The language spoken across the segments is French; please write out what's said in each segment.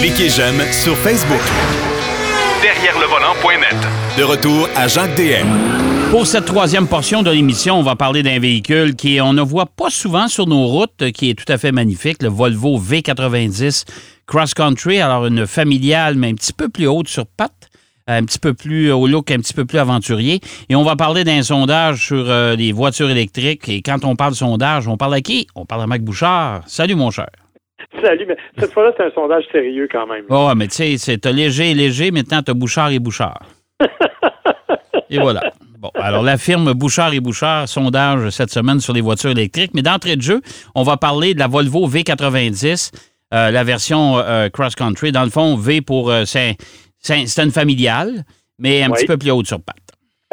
Cliquez j'aime sur Facebook. Derrière le volant.net. De retour à Jacques DM. Pour cette troisième portion de l'émission, on va parler d'un véhicule qui on ne voit pas souvent sur nos routes, qui est tout à fait magnifique, le Volvo V90 Cross Country. Alors une familiale, mais un petit peu plus haute sur pattes un petit peu plus au look un petit peu plus aventurier. Et on va parler d'un sondage sur euh, les voitures électriques. Et quand on parle de sondage, on parle à qui? On parle à Mac Bouchard. Salut, mon cher. Salut, mais cette fois-là, c'est un sondage sérieux quand même. Oh, mais tu sais, t'as léger et léger, maintenant t'as Bouchard et Bouchard. et voilà. Bon, alors la firme Bouchard et Bouchard, sondage cette semaine sur les voitures électriques. Mais d'entrée de jeu, on va parler de la Volvo V90, euh, la version euh, Cross Country. Dans le fond, V pour c'est une familiale, mais un petit peu plus haute sur patte.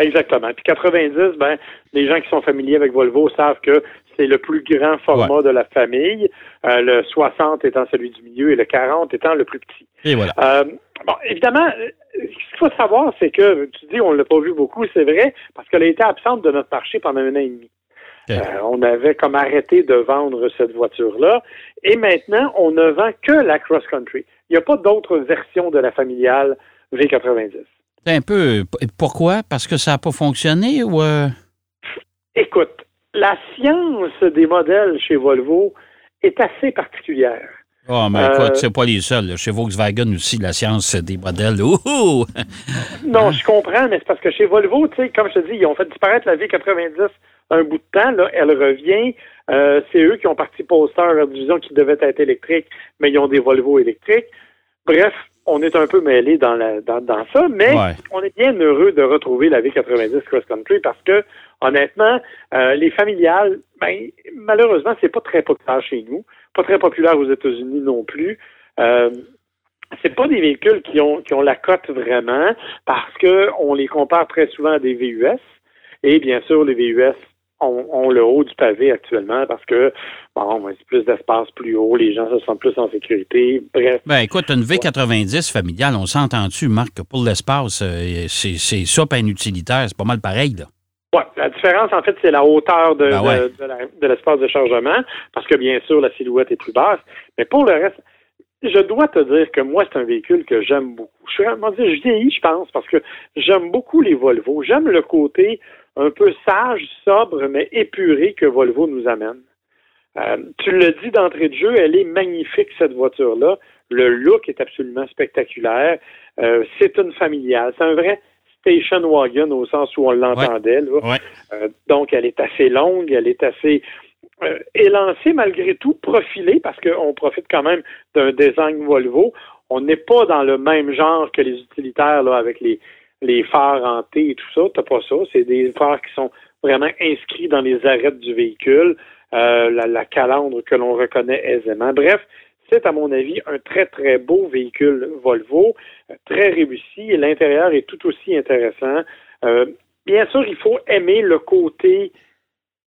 Exactement. Puis 90, ben, les gens qui sont familiers avec Volvo savent que c'est le plus grand format de la famille, euh, le 60 étant celui du milieu et le 40 étant le plus petit. Et voilà. Euh, bon, évidemment, ce qu'il faut savoir, c'est que, tu dis, on ne l'a pas vu beaucoup, c'est vrai, parce qu'elle a été absente de notre marché pendant un an et demi. Euh, on avait comme arrêté de vendre cette voiture-là. Et maintenant, on ne vend que la Cross Country. Il n'y a pas d'autres versions de la familiale V90. Un peu. Pourquoi? Parce que ça n'a pas fonctionné ou. Écoute, la science des modèles chez Volvo est assez particulière. Oh, mais écoute, euh, c'est pas les seuls. Chez Volkswagen aussi, la science des modèles. non, je comprends, mais c'est parce que chez Volvo, tu sais, comme je te dis, ils ont fait disparaître la V90 un bout de temps. Là, elle revient. Euh, c'est eux qui ont parti poster la division qui devait être électrique, mais ils ont des Volvo électriques. Bref, on est un peu mêlé dans, dans, ça, mais on est bien heureux de retrouver la V90 Cross Country parce que, honnêtement, euh, les familiales, ben, malheureusement, c'est pas très populaire chez nous, pas très populaire aux États-Unis non plus. Euh, c'est pas des véhicules qui ont qui ont la cote vraiment parce que on les compare très souvent à des VUS et bien sûr les VUS ont, le haut du pavé actuellement parce que, bon, c'est plus d'espace plus haut, les gens se sentent plus en sécurité. Bref. Ben, écoute, une V90 familiale, on s'entend-tu, Marc, que pour l'espace, euh, c'est ça, pas utilitaire, c'est pas mal pareil, là. Oui, la différence, en fait, c'est la hauteur de, ben de, l'espace de chargement, parce que bien sûr, la silhouette est plus basse. Mais pour le reste, je dois te dire que moi, c'est un véhicule que j'aime beaucoup. Je suis vraiment dire, je vieillis, je pense, parce que j'aime beaucoup les Volvo. J'aime le côté un peu sage, sobre, mais épuré que Volvo nous amène. Euh, tu le dis d'entrée de jeu, elle est magnifique, cette voiture-là. Le look est absolument spectaculaire. Euh, c'est une familiale. C'est un vrai station wagon au sens où on l'entendait. Euh, donc, elle est assez longue, elle est assez élancée malgré tout, profilée, parce qu'on profite quand même d'un design Volvo. On n'est pas dans le même genre que les utilitaires là, avec les, les phares T et tout ça. T'as pas ça. C'est des phares qui sont vraiment inscrits dans les arêtes du véhicule, euh, la, calandre que l'on reconnaît aisément. Bref, c'est à mon avis un très très beau véhicule Volvo, euh, très réussi et l'intérieur est tout aussi intéressant. Euh, bien sûr, il faut aimer le côté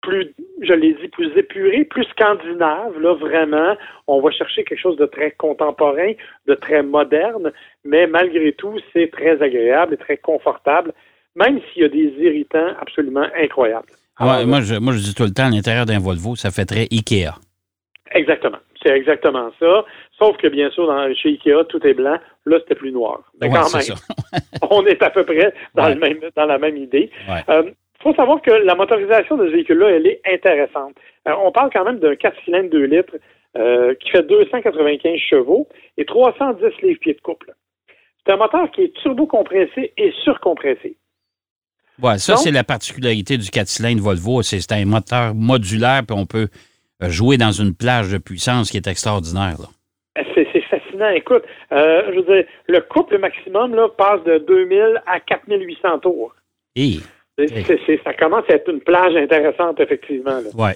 plus, je l'ai dit, plus épuré, plus scandinave, là, vraiment. On va chercher quelque chose de très contemporain, de très moderne, mais malgré tout, c'est très agréable et très confortable, même s'il y a des irritants absolument incroyables. moi, je, moi, je dis tout le temps, l'intérieur d'un Volvo, ça fait très Ikea. Exactement. C'est exactement ça. Sauf que, bien sûr, dans, chez Ikea, tout est blanc. Là, c'était plus noir. Mais quand même, on est à peu près dans, le même, dans la même idée. Euh, il faut savoir que la motorisation de ce véhicule-là, elle est intéressante. Euh, on parle quand même d'un 4 cylindres 2 litres euh, qui fait 295 chevaux et 310 livres-pieds de couple. C'est un moteur qui est turbo-compressé et surcompressé. Ouais, ça, c'est la particularité du 4 cylindres Volvo. C'est un moteur modulaire, puis on peut euh, jouer dans une plage de puissance qui est extraordinaire. C'est fascinant. Écoute, je veux dire, le couple maximum là, passe de 2000 à 4800 tours. Et... ça commence à être une plage intéressante, effectivement. Oui,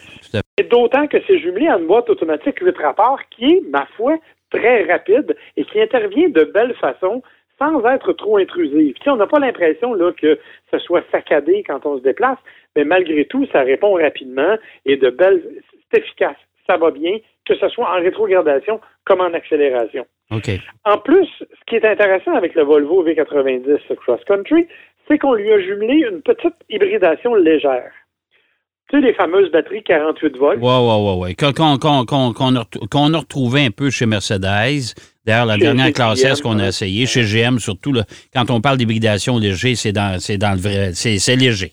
Et d'autant que c'est jumelé à une boîte automatique 8 rapports qui est, ma foi, très rapide et qui intervient de belle façon sans être trop intrusive. on n'a pas l'impression là que ce soit saccadé quand on se déplace, mais malgré tout, ça répond rapidement et de belle, c'est efficace. Ça va bien, que ce soit en rétrogradation comme en accélération. En plus, ce qui est intéressant avec le Volvo V90 Cross Country, c'est qu'on lui a jumelé une petite hybridation légère. Tu sais, les fameuses batteries 48 volts. Oui, oui, oui. Qu'on a, retrouvé un peu chez Mercedes, D'ailleurs, la dernière classe S qu'on a essayé, chez GM surtout, quand on parle d'hybridation léger, c'est dans, dans le vrai, c'est léger.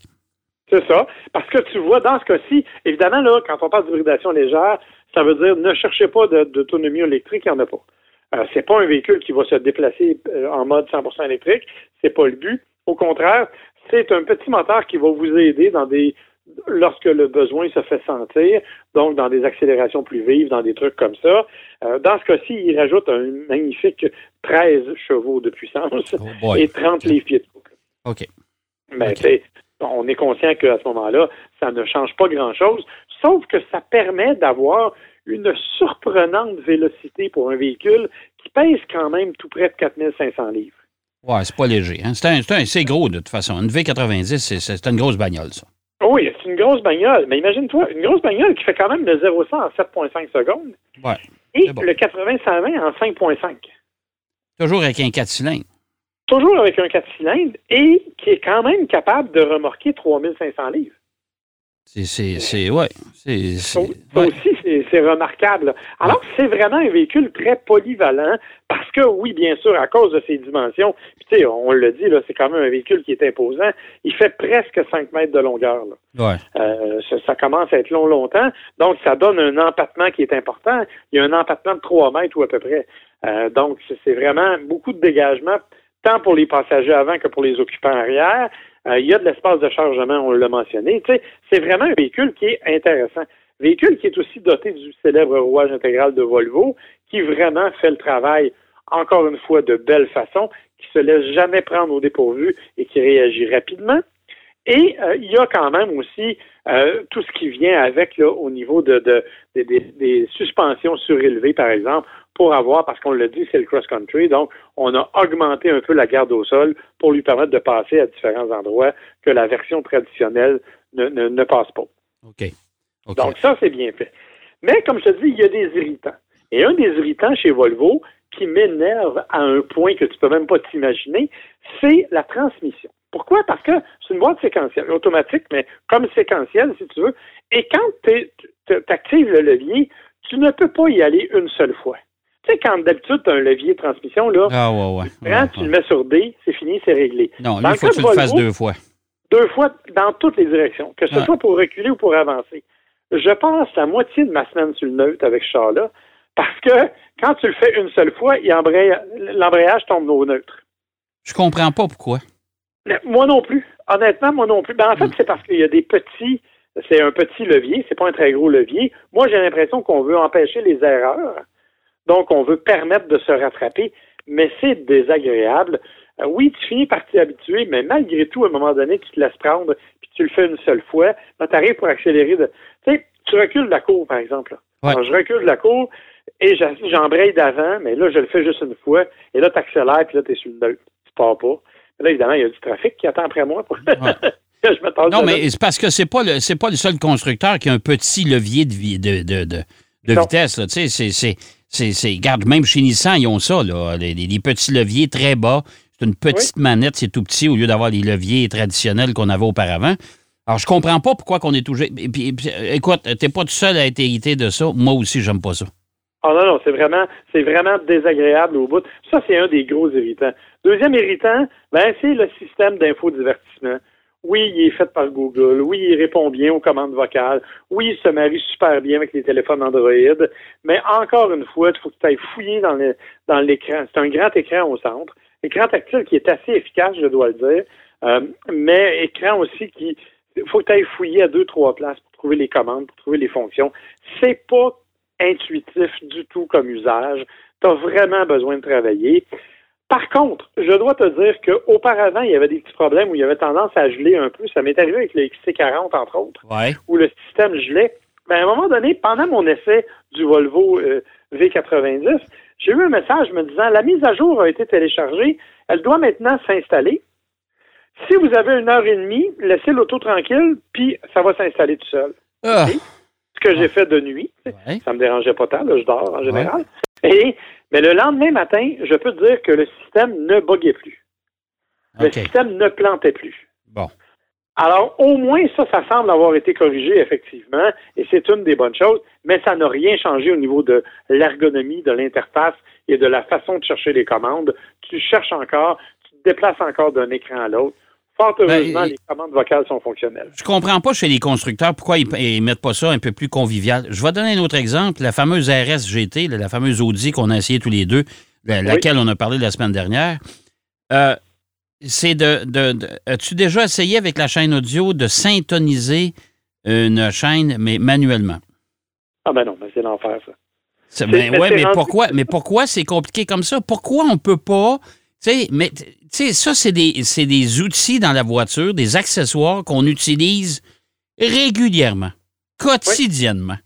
C'est ça. Parce que tu vois, dans ce cas-ci, évidemment, là, quand on parle d'hybridation légère, ça veut dire ne cherchez pas d'autonomie électrique, il n'y en a pas. Euh, c'est pas un véhicule qui va se déplacer euh, en mode 100% électrique, c'est pas le but. Au contraire, c'est un petit moteur qui va vous aider dans des lorsque le besoin se fait sentir, donc dans des accélérations plus vives, dans des trucs comme ça. Euh, dans ce cas-ci, il rajoute un magnifique 13 chevaux de puissance oh et 30 livres-pieds de OK. Mais on est conscient qu'à ce moment-là, ça ne change pas grand-chose, sauf que ça permet d'avoir une surprenante vélocité pour un véhicule qui pèse quand même tout près de 4500 livres. Ouais, c'est pas léger. Hein? C'est gros de toute façon. Une V90, c'est une grosse bagnole, ça. Oui, c'est une grosse bagnole. Mais imagine-toi, une grosse bagnole qui fait quand même le 0 100 en 7,5 secondes. Ouais. Et le 80-120 en 5,5. Toujours avec un 4 cylindres. Toujours avec un 4 cylindres et qui est quand même capable de remorquer 3500 livres. C'est, ouais. Ça, aussi, c'est, remarquable. Alors, c'est vraiment un véhicule très polyvalent parce que, oui, bien sûr, à cause de ses dimensions, tu sais, on le dit, là, c'est quand même un véhicule qui est imposant. Il fait presque 5 mètres de longueur. Ouais. Euh, ça, commence à être long longtemps. Donc, ça donne un empattement qui est important. Il y a un empattement de 3 mètres ou à peu près. Euh, donc, c'est vraiment beaucoup de dégagement, tant pour les passagers avant que pour les occupants arrière. Euh, il y a de l'espace de chargement, on l'a mentionné. C'est vraiment un véhicule qui est intéressant. Véhicule qui est aussi doté du célèbre rouage intégral de Volvo, qui vraiment fait le travail, encore une fois, de belle façon, qui se laisse jamais prendre au dépourvu et qui réagit rapidement. Et euh, il y a quand même aussi euh, tout ce qui vient avec au niveau de, des suspensions surélevées, par exemple, pour avoir, parce qu'on l'a dit, c'est le cross-country, donc on a augmenté un peu la garde au sol pour lui permettre de passer à différents endroits que la version traditionnelle ne, ne, passe pas. OK. Donc ça, c'est bien fait. Mais comme je te dis, il y a des irritants. Et un des irritants chez Volvo qui m'énerve à un point que tu peux même pas t'imaginer, c'est la transmission. Pourquoi? Parce que c'est une boîte séquentielle, automatique, mais comme séquentielle, si tu veux. Et quand tu actives le levier, tu ne peux pas y aller une seule fois. Tu sais, quand d'habitude, tu as un levier de transmission, là, ah, ouais, ouais. tu le mets sur D, c'est fini, c'est réglé. Non, il faut que tu le fasses deux fois. Deux fois dans toutes les directions, que ce soit pour reculer ou pour avancer. Je passe la moitié de ma semaine sur le neutre avec ce char-là, parce que quand tu le fais une seule fois, l'embrayage tombe au neutre. Je comprends pas pourquoi. Moi non plus. Honnêtement, moi non plus. Ben, en fait, hmm. c'est parce qu'il y a des petits. C'est un petit levier, c'est pas un très gros levier. Moi, j'ai l'impression qu'on veut empêcher les erreurs. Donc, on veut permettre de se rattraper, mais c'est désagréable. Euh, oui, tu finis par t'y habituer, mais malgré tout, à un moment donné, tu te laisses prendre, puis tu le fais une seule fois. Là, tu arrives pour accélérer. De... Tu sais, tu recules de la cour, par exemple. je recule de la cour et j'embraye d'avant, mais là, je le fais juste une fois. Et là, tu accélères, puis là, tu es sur le neutre. Tu pars pas. là, évidemment, il y a du trafic qui attend après moi. Pour... je non, mais c'est parce que c'est pas le c'est pas le seul constructeur qui a un petit levier de, de, de, de, de vitesse. Tu sais, c'est c'est, regarde, même chez Nissan, ils ont ça, là, les, petits leviers très bas. C'est une petite manette, c'est tout petit, au lieu d'avoir les leviers traditionnels qu'on avait auparavant. Alors, je comprends pas pourquoi qu'on est toujours. Et puis, écoute, t'es pas tout seul à être irrité de ça. Moi aussi, j'aime pas ça. Ah non, non, c'est vraiment, c'est vraiment désagréable au bout. Ça, c'est un des gros irritants. Deuxième irritant, ben, c'est le système d'infodivertissement. Oui, il est fait par Google. Oui, il répond bien aux commandes vocales. Oui, il se marie super bien avec les téléphones Android. Mais encore une fois, il faut que tu ailles fouiller dans, l'écran. C'est un grand écran au centre. Écran tactile qui est assez efficace, je dois le dire. Euh, mais écran aussi qui. Il faut que tu ailles fouiller à deux, trois places pour trouver les commandes, pour trouver les fonctions. C'est pas intuitif du tout comme usage. Tu as vraiment besoin de travailler. Par contre, je dois te dire qu'auparavant, il y avait des petits problèmes où il y avait tendance à geler un peu. Ça m'est arrivé avec le XC40, entre autres, où le système gelait. Mais à un moment donné, pendant mon essai du Volvo euh, V90, j'ai eu un message me disant la mise à jour a été téléchargée, elle doit maintenant s'installer. Si vous avez une heure et demie, laissez l'auto tranquille, puis ça va s'installer tout seul. Ah. Ce que j'ai fait de nuit, ça me dérangeait pas tant, là, je dors en général. Et mais le lendemain matin, je peux te dire que le système ne buguait plus. Le système ne plantait plus. Bon. Alors, au moins, ça, ça semble avoir été corrigé, effectivement, et c'est une des bonnes choses, mais ça n'a rien changé au niveau de l'ergonomie de l'interface et de la façon de chercher les commandes. Tu cherches encore, tu te déplaces encore d'un écran à l'autre. Fort ben, heureusement, les commandes vocales sont fonctionnelles. Je comprends pas chez les constructeurs pourquoi ils, ne mettent pas ça un peu plus convivial. Je vais donner un autre exemple. La fameuse RSGT, la fameuse Audi qu'on a essayé tous les deux, laquelle on a parlé la semaine dernière. Euh, c'est de, As-tu déjà essayé avec la chaîne audio de syntoniser une chaîne, mais manuellement? Ah ben non, mais c'est l'enfer, ça. Ben, ouais, mais pourquoi, mais pourquoi c'est compliqué comme ça? Pourquoi on ne peut pas. Tu sais, mais ça, c'est des, des outils dans la voiture, des accessoires qu'on utilise régulièrement, quotidiennement.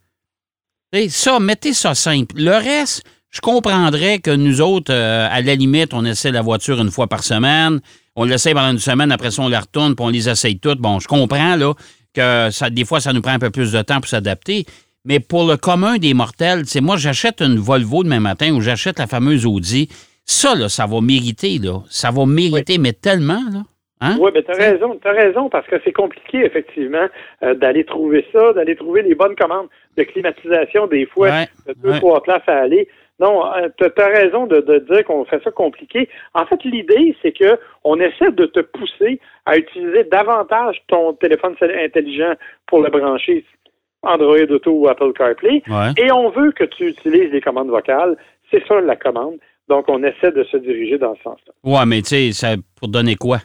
Ça, mettez ça simple. Le reste, je comprendrais que nous autres, euh, à la limite, on essaie la voiture une fois par semaine. On l'essaie pendant une semaine, après ça, on la retourne, puis on les essaye toutes. Bon, je comprends, là, que ça, des fois, ça nous prend un peu plus de temps pour s'adapter. Mais pour le commun des mortels, c'est moi, j'achète une Volvo demain matin ou j'achète la fameuse Audi. Ça, là, ça va mériter, là. Ça va mériter, mais tellement, là. Hein? Oui, mais tu as raison, tu as raison, parce que c'est compliqué, effectivement, euh, d'aller trouver ça, d'aller trouver les bonnes commandes de climatisation, des fois, de deux, trois places à aller. Non, euh, tu as raison de, dire qu'on fait ça compliqué. En fait, l'idée, c'est que on essaie de te pousser à utiliser davantage ton téléphone intelligent pour le brancher Android Auto ou Apple CarPlay. Et on veut que tu utilises les commandes vocales. C'est ça la commande. Donc, on essaie de se diriger dans ce sens-là. Ouais, mais tu sais, pour donner quoi?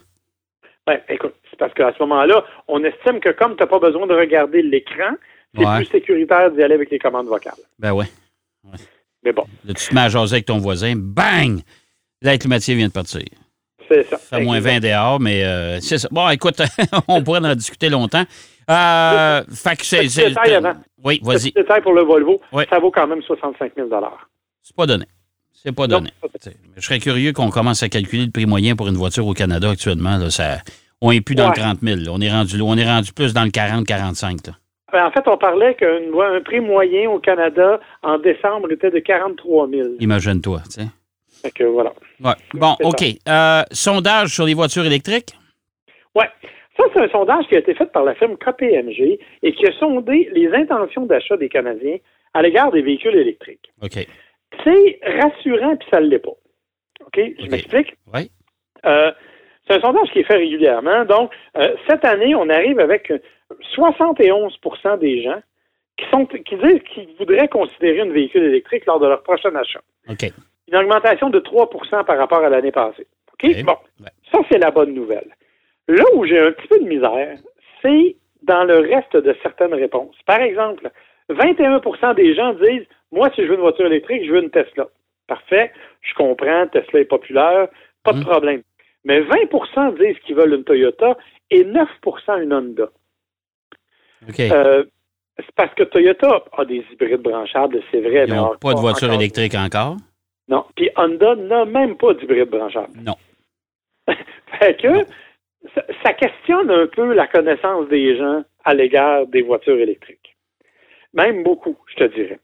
Ben, écoute, c'est parce qu'à ce moment-là, on estime que comme tu n'as pas besoin de regarder l'écran, c'est plus sécuritaire d'y aller avec les commandes vocales. Ben oui. Mais bon. Là, tu te mets à jaser avec ton voisin, bang! L'air climatisé vient de partir. C'est ça. Ça fait moins 20 dehors, mais euh, c'est ça. Bon, écoute, on pourrait en discuter longtemps. Euh, fait que c'est. détail avant. Oui, vas-y. détail pour le Volvo, ça vaut quand même 65 000 C'est pas donné. C'est pas donné. je serais curieux qu'on commence à calculer le prix moyen pour une voiture au Canada actuellement. Là, ça, on n'est plus dans le 30 000. On est, rendu, on est rendu plus dans le 40-45. Ben, en fait, on parlait qu'un prix moyen au Canada en décembre était de 43 000. Imagine-toi, tu sais. Fait que voilà. Bon, OK. Euh, sondage sur les voitures électriques? Oui. Ça, c'est un sondage qui a été fait par la firme KPMG et qui a sondé les intentions d'achat des Canadiens à l'égard des véhicules électriques. OK. C'est rassurant, puis ça ne l'est pas. OK? Je m'explique? Oui. Euh, c'est un sondage qui est fait régulièrement. Donc, euh, cette année, on arrive avec 71% des gens qui, sont, qui disent qu'ils voudraient considérer un véhicule électrique lors de leur prochain achat. OK. Une augmentation de 3% par rapport à l'année passée. OK? Bon, ça, c'est la bonne nouvelle. Là où j'ai un petit peu de misère, c'est dans le reste de certaines réponses. Par exemple, 21% des gens disent Moi, si je veux une voiture électrique, je veux une Tesla. Parfait, je comprends, Tesla est populaire, pas de mmh. problème. Mais 20% disent qu'ils veulent une Toyota et 9% une Honda. Euh, c'est parce que Toyota a des hybrides branchables, c'est vrai. Ils n'ont pas de voiture électrique encore? Non. Puis Honda n'a même pas d'hybride branchable. Non. fait que Ça, questionne un peu la connaissance des gens à l'égard des voitures électriques. Même beaucoup, je te dirais.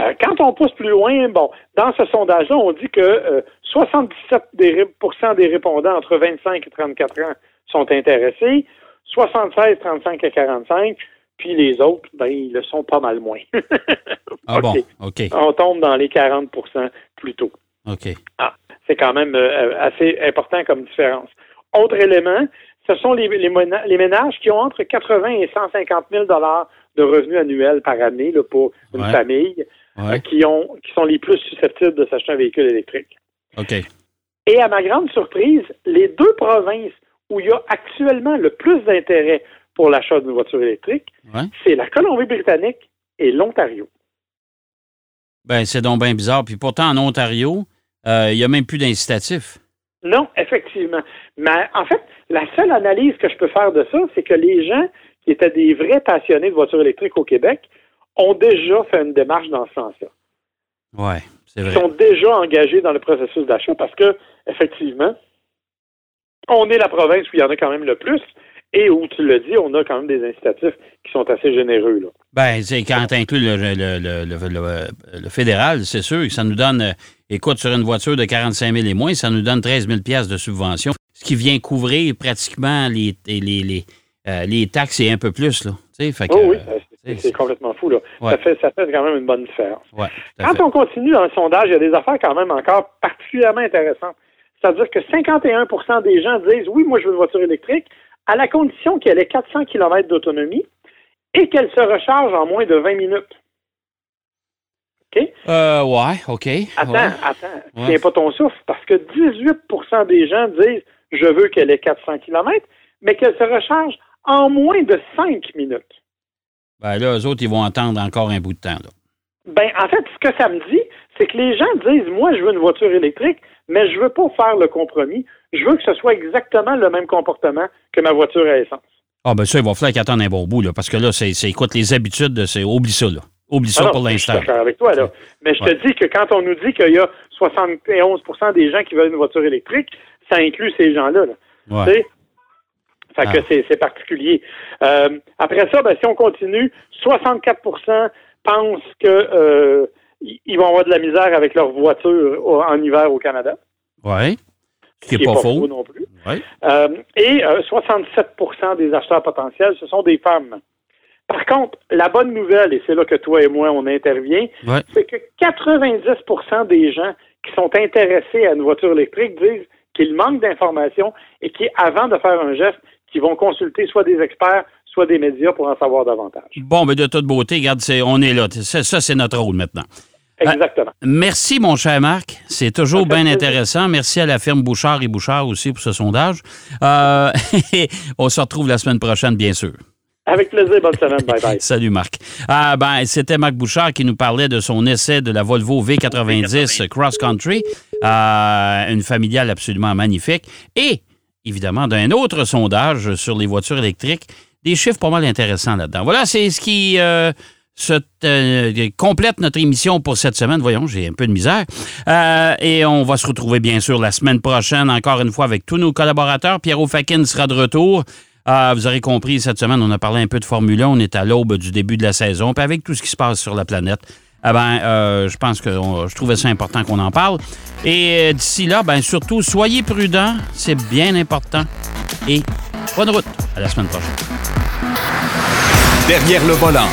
Euh, quand on pousse plus loin, bon, dans ce sondage-là, on dit que 77% euh, des répondants entre 25 et 34 ans sont intéressés, 76, 35 et 45, puis les autres, ben, ils le sont pas mal moins. ah bon, OK. On tombe dans les 40% plus tôt. OK. Ah, c'est quand même euh, assez important comme différence. Autre élément, ce sont les, ménages qui ont entre 80 et 150 000 de revenus annuels par année là, pour une famille, euh, qui, ont, qui sont les plus susceptibles de s'acheter un véhicule électrique. OK. Et à ma grande surprise, les deux provinces où il y a actuellement le plus d'intérêt pour l'achat d'une voiture électrique, c'est la Colombie-Britannique et l'Ontario. Ben, c'est donc bien bizarre. Puis pourtant, en Ontario, euh, il n'y a même plus d'incitatif. Non, effectivement. Mais en fait, la seule analyse que je peux faire de ça, c'est que les gens qui étaient des vrais passionnés de voitures électriques au Québec ont déjà fait une démarche dans ce sens-là. Oui, c'est vrai. Ils sont déjà engagés dans le processus d'achat parce que, effectivement, on est la province où il y en a quand même le plus et où, tu le dis, on a quand même des incitatifs qui sont assez généreux. Là. Ben, c'est quand tu inclus le, fédéral, c'est sûr que ça nous donne, euh, écoute, sur une voiture de 45 000 et moins, ça nous donne 13 000 de subvention, ce qui vient couvrir pratiquement les, les, les, euh, les taxes et un peu plus. Là. Fait que, oh oui, C'est complètement fou. Là. Ça, fait, ça fait quand même une bonne différence. quand on continue dans le sondage, il y a des affaires quand même encore particulièrement intéressantes. C'est-à-dire que 51% des gens disent oui, moi je veux une voiture électrique, à la condition qu'elle ait 400 km d'autonomie et qu'elle se recharge en moins de 20 minutes. OK? Euh, ouais, OK. Attends, attends. Tiens pas ton souffle, parce que 18% des gens disent je veux qu'elle ait 400 km, mais qu'elle se recharge en moins de 5 minutes. Ben là, eux autres, ils vont attendre encore un bout de temps. Là. Ben, en fait, ce que ça me dit, c'est que les gens disent Moi, je veux une voiture électrique, mais je veux pas faire le compromis. Je veux que ce soit exactement le même comportement que ma voiture à essence. Ah, ben ça, il va falloir qu'ils attendent un bon bout, là, parce que là, c'est, écoute, les habitudes, c'est oublie ça, là. Oublie ça ah pour l'instant. Je suis d'accord avec toi, là. Mais je te dis que quand on nous dit qu'il y a 71% des gens qui veulent une voiture électrique, ça inclut ces gens-là. Là. Ouais. Fait que ah. c'est particulier. Euh, après ça, ben, si on continue, 64% pensent que euh, ils vont avoir de la misère avec leur voiture en hiver au Canada. Oui. Ce qui n'est pas, faux. non plus. Euh, et 67% des acheteurs potentiels, ce sont des femmes. Par contre, la bonne nouvelle, et c'est là que toi et moi, on intervient, c'est que 90% des gens qui sont intéressés à une voiture électrique disent qu'ils manquent d'informations et qu'avant de faire un geste, qui vont consulter soit des experts, soit des médias pour en savoir davantage. Bon, mais de toute beauté, regarde, on est là. Ça, c'est notre rôle maintenant. Exactement. Euh, merci, mon cher Marc. C'est toujours bien intéressant. Merci à la firme Bouchard et Bouchard aussi pour ce sondage. Euh, on se retrouve la semaine prochaine, bien sûr. Avec plaisir. Bonne semaine. Bye bye. Salut, Marc. Ah, ben, c'était Marc Bouchard qui nous parlait de son essai de la Volvo V90 Cross Country, euh, une familiale absolument magnifique. Et évidemment, d'un autre sondage sur les voitures électriques. Des chiffres pas mal intéressants là-dedans. Voilà, c'est ce qui euh, euh, complète notre émission pour cette semaine. Voyons, j'ai un peu de misère. Euh, et on va se retrouver, bien sûr, la semaine prochaine, encore une fois, avec tous nos collaborateurs. Pierrot Fakin sera de retour. vous aurez compris, cette semaine, on a parlé un peu de Formule 1. On est à l'aube du début de la saison. Puis avec tout ce qui se passe sur la planète, eh ben, euh, je pense que je trouvais ça important qu'on en parle. Et euh, d'ici là, ben, surtout, soyez prudents, c'est bien important. Et bonne route, à la semaine prochaine. Derrière le volant.